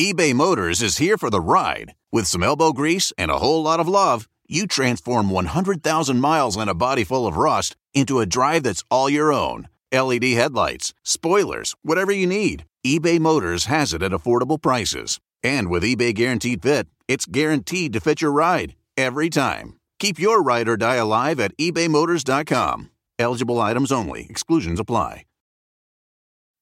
eBay Motors is here for the ride. With some elbow grease and a whole lot of love, you transform 100,000 miles and a body full of rust into a drive that's all your own. LED headlights, spoilers, whatever you need, eBay Motors has it at affordable prices. And with eBay Guaranteed Fit, it's guaranteed to fit your ride every time. Keep your ride or die alive at ebaymotors.com. Eligible items only, exclusions apply.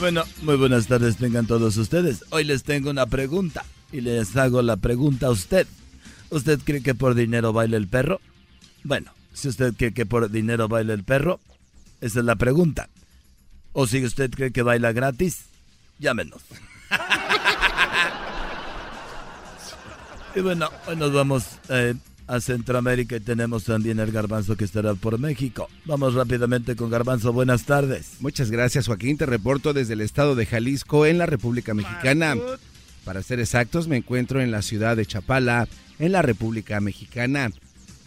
Bueno, muy buenas tardes tengan todos ustedes. Hoy les tengo una pregunta y les hago la pregunta a usted. ¿Usted cree que por dinero baila el perro? Bueno, si usted cree que por dinero baila el perro, esa es la pregunta. O si usted cree que baila gratis, llámenos. y bueno, hoy nos vamos eh, a Centroamérica y tenemos también el Garbanzo que estará por México. Vamos rápidamente con Garbanzo, buenas tardes. Muchas gracias Joaquín, te reporto desde el estado de Jalisco en la República Mexicana. Para ser exactos, me encuentro en la ciudad de Chapala, en la República Mexicana.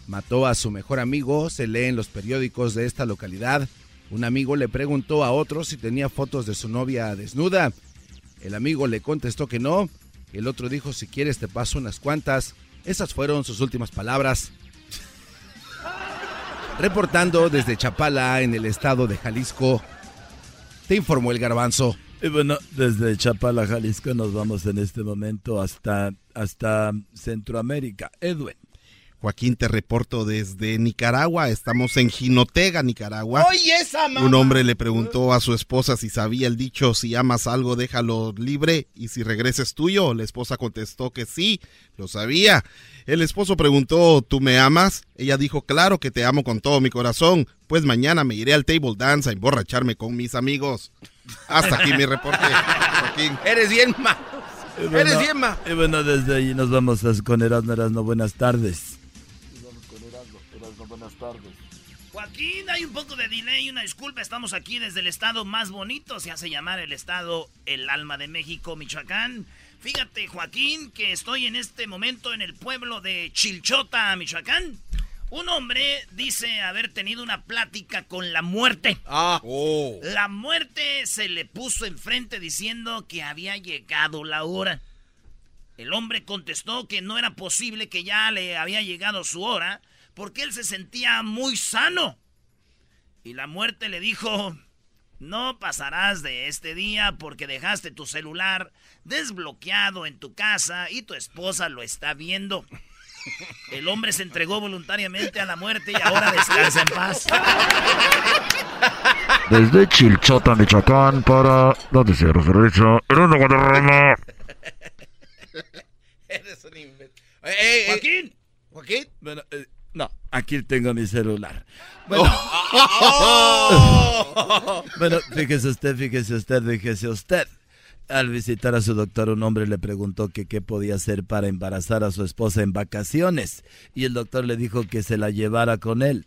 Mató a su mejor amigo, se lee en los periódicos de esta localidad. Un amigo le preguntó a otro si tenía fotos de su novia desnuda. El amigo le contestó que no. El otro dijo, si quieres te paso unas cuantas. Esas fueron sus últimas palabras. Reportando desde Chapala, en el estado de Jalisco, te informó el garbanzo. Y bueno, desde Chapala, Jalisco, nos vamos en este momento hasta, hasta Centroamérica. Edwin. Joaquín, te reporto desde Nicaragua. Estamos en Jinotega, Nicaragua. Oye, esa mamá. Un hombre le preguntó a su esposa si sabía el dicho, si amas algo, déjalo libre y si regreses tuyo. La esposa contestó que sí, lo sabía. El esposo preguntó, ¿tú me amas? Ella dijo, claro que te amo con todo mi corazón. Pues mañana me iré al table dance a emborracharme con mis amigos. Hasta aquí mi reporte, Joaquín. Eres bien ma. Y bueno, Eres bien ma. Y bueno, desde ahí nos vamos a- con Erasmo Erasmo. Buenas tardes. Buenas tardes. Joaquín, hay un poco de delay, una disculpa. Estamos aquí desde el estado más bonito. Se hace llamar el estado El Alma de México, Michoacán. Fíjate, Joaquín, que estoy en este momento en el pueblo de Chilchota, Michoacán. Un hombre dice haber tenido una plática con la muerte. Ah. La muerte se le puso enfrente diciendo que había llegado la hora. El hombre contestó que no era posible que ya le había llegado su hora porque él se sentía muy sano. Y la muerte le dijo, no pasarás de este día porque dejaste tu celular desbloqueado en tu casa y tu esposa lo está viendo. El hombre se entregó voluntariamente a la muerte y ahora descansa en paz. Desde Chilchota, Michoacán, para Noticiero Servicio, Erasmo Guadarrama. Eres un eh, Joaquín. Joaquín. Bueno, eh, no, aquí tengo mi celular. Bueno, Oh. bueno, fíjese usted, fíjese usted, fíjese usted. Al visitar a su doctor, un hombre le preguntó que qué podía hacer para embarazar a su esposa en vacaciones. Y el doctor le dijo que se la llevara con él.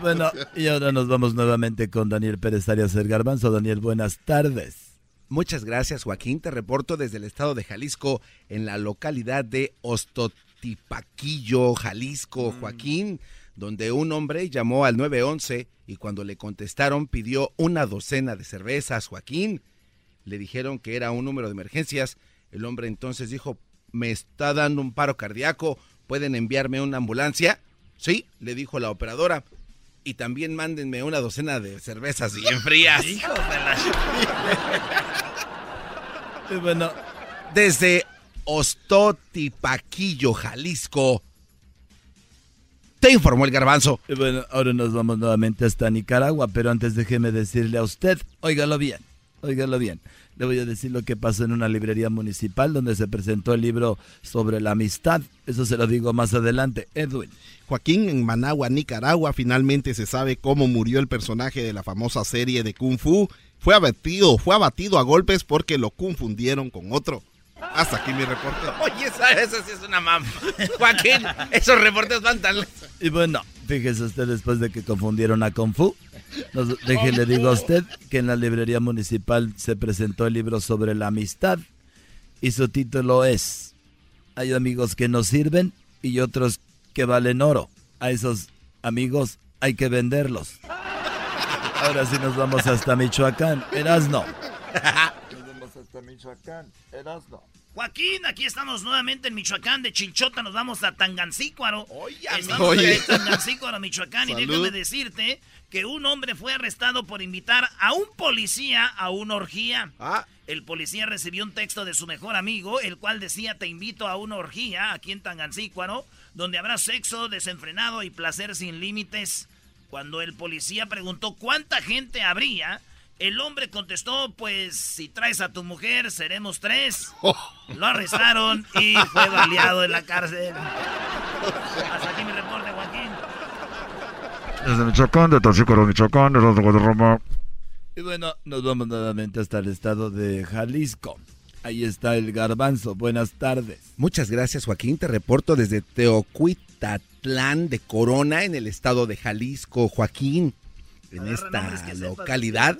Bueno, y ahora nos vamos nuevamente con Daniel Pérez Arias el Garbanzo. Daniel, buenas tardes. Muchas gracias, Joaquín. Te reporto desde el estado de Jalisco, en la localidad de Ostotipaquillo, Jalisco, Joaquín, donde un hombre llamó al 911 y cuando le contestaron pidió una docena de cervezas, Joaquín. Le dijeron que era un número de emergencias. El hombre entonces dijo, me está dando un paro cardíaco, ¿pueden enviarme una ambulancia? Sí, le dijo la operadora. Y también mándenme una docena de cervezas bien frías. Hijos de la... Y bueno, desde Ostotipaquillo, Jalisco. Te informó el garbanzo. Y bueno, ahora nos vamos nuevamente hasta Nicaragua, pero antes déjeme decirle a usted, óigalo bien. Óigalo bien. Le voy a decir lo que pasó en una librería municipal donde se presentó el libro sobre la amistad. Eso se lo digo más adelante. Edwin. Joaquín, en Managua, Nicaragua, finalmente se sabe cómo murió el personaje de la famosa serie de Kung Fu. Fue abatido, fue abatido a golpes porque lo confundieron con otro. Hasta aquí mi reporte. Oye, esa, esa sí es una mamá. Joaquín, esos reportes van tan... Y bueno, fíjese usted después de que confundieron a Kung Fu. Nos, le digo a usted que en la librería municipal se presentó el libro sobre la amistad y su título es Hay amigos que nos sirven y otros que valen oro. A esos amigos hay que venderlos. Ahora sí nos vamos hasta Michoacán. Erasno. Nos vamos hasta Michoacán. Erasno. Joaquín, aquí estamos nuevamente en Michoacán, de Chilchota nos vamos a Tangancícuaro. Oye, estamos en Tangancícuaro, Michoacán, y déjame decirte que un hombre fue arrestado por invitar a un policía a una orgía. Ah. El policía recibió un texto de su mejor amigo, el cual decía, te invito a una orgía aquí en Tangancícuaro, donde habrá sexo desenfrenado y placer sin límites. Cuando el policía preguntó cuánta gente habría, el hombre contestó, pues si traes a tu mujer, seremos tres. Lo arrestaron y fue baleado en la cárcel. Hasta aquí mi reporte, Joaquín. Desde Michoacán, de Tachícaro, Michoacán, de Roma. Y bueno, nos vamos nuevamente hasta el estado de Jalisco. Ahí está el garbanzo. Buenas tardes. Muchas gracias, Joaquín. Te reporto desde Teocuitatlán de Corona, en el estado de Jalisco. Joaquín, en esta localidad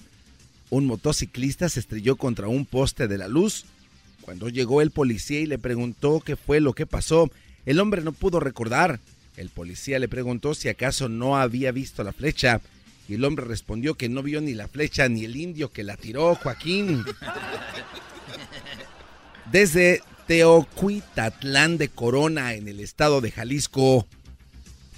un motociclista se estrelló contra un poste de la luz. Cuando llegó el policía y le preguntó qué fue lo que pasó, el hombre no pudo recordar. El policía le preguntó si acaso no había visto la flecha y el hombre respondió que no vio ni la flecha ni el indio que la tiró, Joaquín. Desde Teocuitatlán de Corona, en el estado de Jalisco,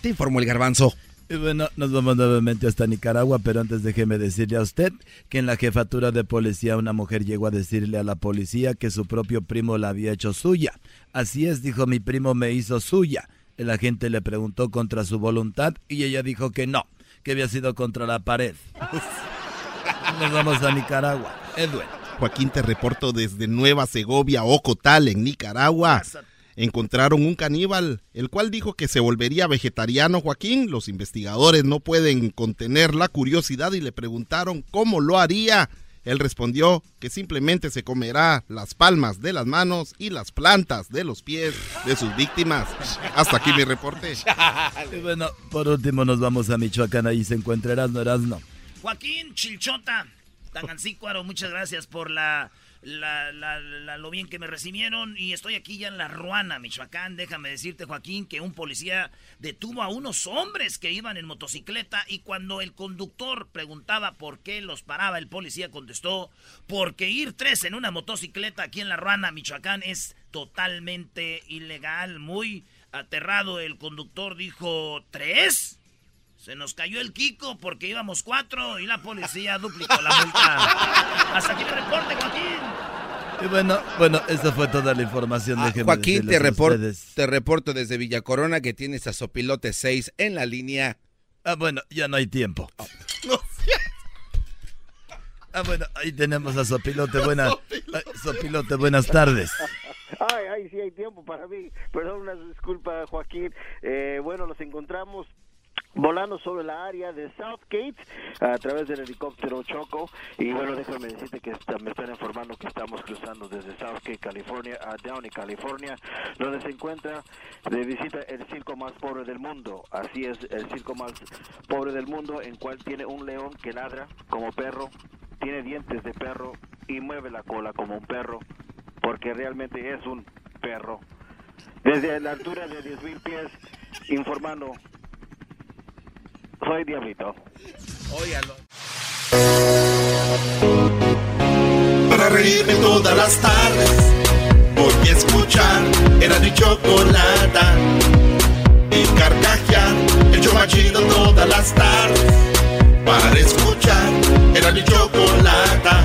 te informó el garbanzo. Y bueno, nos vamos nuevamente hasta Nicaragua, pero antes déjeme decirle a usted que en la jefatura de policía una mujer llegó a decirle a la policía que su propio primo la había hecho suya. Así es, dijo mi primo me hizo suya. El agente le preguntó contra su voluntad y ella dijo que no, que había sido contra la pared. Nos vamos a Nicaragua. Edwin. Joaquín, te reporto desde Nueva Segovia, Ocotal, en Nicaragua encontraron un caníbal, el cual dijo que se volvería vegetariano Joaquín. Los investigadores no pueden contener la curiosidad y le preguntaron cómo lo haría. Él respondió que simplemente se comerá las palmas de las manos y las plantas de los pies de sus víctimas. Hasta aquí mi reporte. Y bueno, por último nos vamos a Michoacán, ahí se encuentra Erasno Erasno. Joaquín Chilchota, Tangancícuaro, muchas gracias por la la, la, lo bien que me recibieron y estoy aquí ya en La Ruana, Michoacán. Déjame decirte, Joaquín, que un policía detuvo a unos hombres que iban en motocicleta y cuando el conductor preguntaba por qué los paraba, el policía contestó, porque ir tres en una motocicleta aquí en La Ruana, Michoacán, es totalmente ilegal. Muy aterrado el conductor dijo, ¿tres? Se nos cayó el Kiko porque íbamos cuatro y la policía duplicó la multa. Hasta aquí el reporte, Joaquín. Y bueno, bueno, esa fue toda la información. Ah, Joaquín, te, te reporto desde Villa Corona que tienes a Sopilote 6 en la línea. Ah, bueno, ya no hay tiempo. Ah, bueno, ahí tenemos a Sopilote. Buenas, Sopilote, buenas tardes. Ay, ay, sí hay tiempo para mí. Perdón, una disculpa, Joaquín. Eh, bueno, nos encontramos volando sobre la área de Southgate a través del helicóptero Choco. Y bueno déjame decirte que me están informando que estamos cruzando desde Southgate California a Downey California donde se encuentra de visita el circo más pobre del mundo. Así es el circo más pobre del mundo en cual tiene un león que ladra como perro tiene dientes de perro y mueve la cola como un perro porque realmente es un perro. Desde la altura de 10.000 pies informando soy Diablito. Óyalo. Para reírme todas las tardes, voy a escuchar era mi chocolata. Y carcajear, el chomachido todas las tardes. Para escuchar era mi chocolata.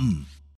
come.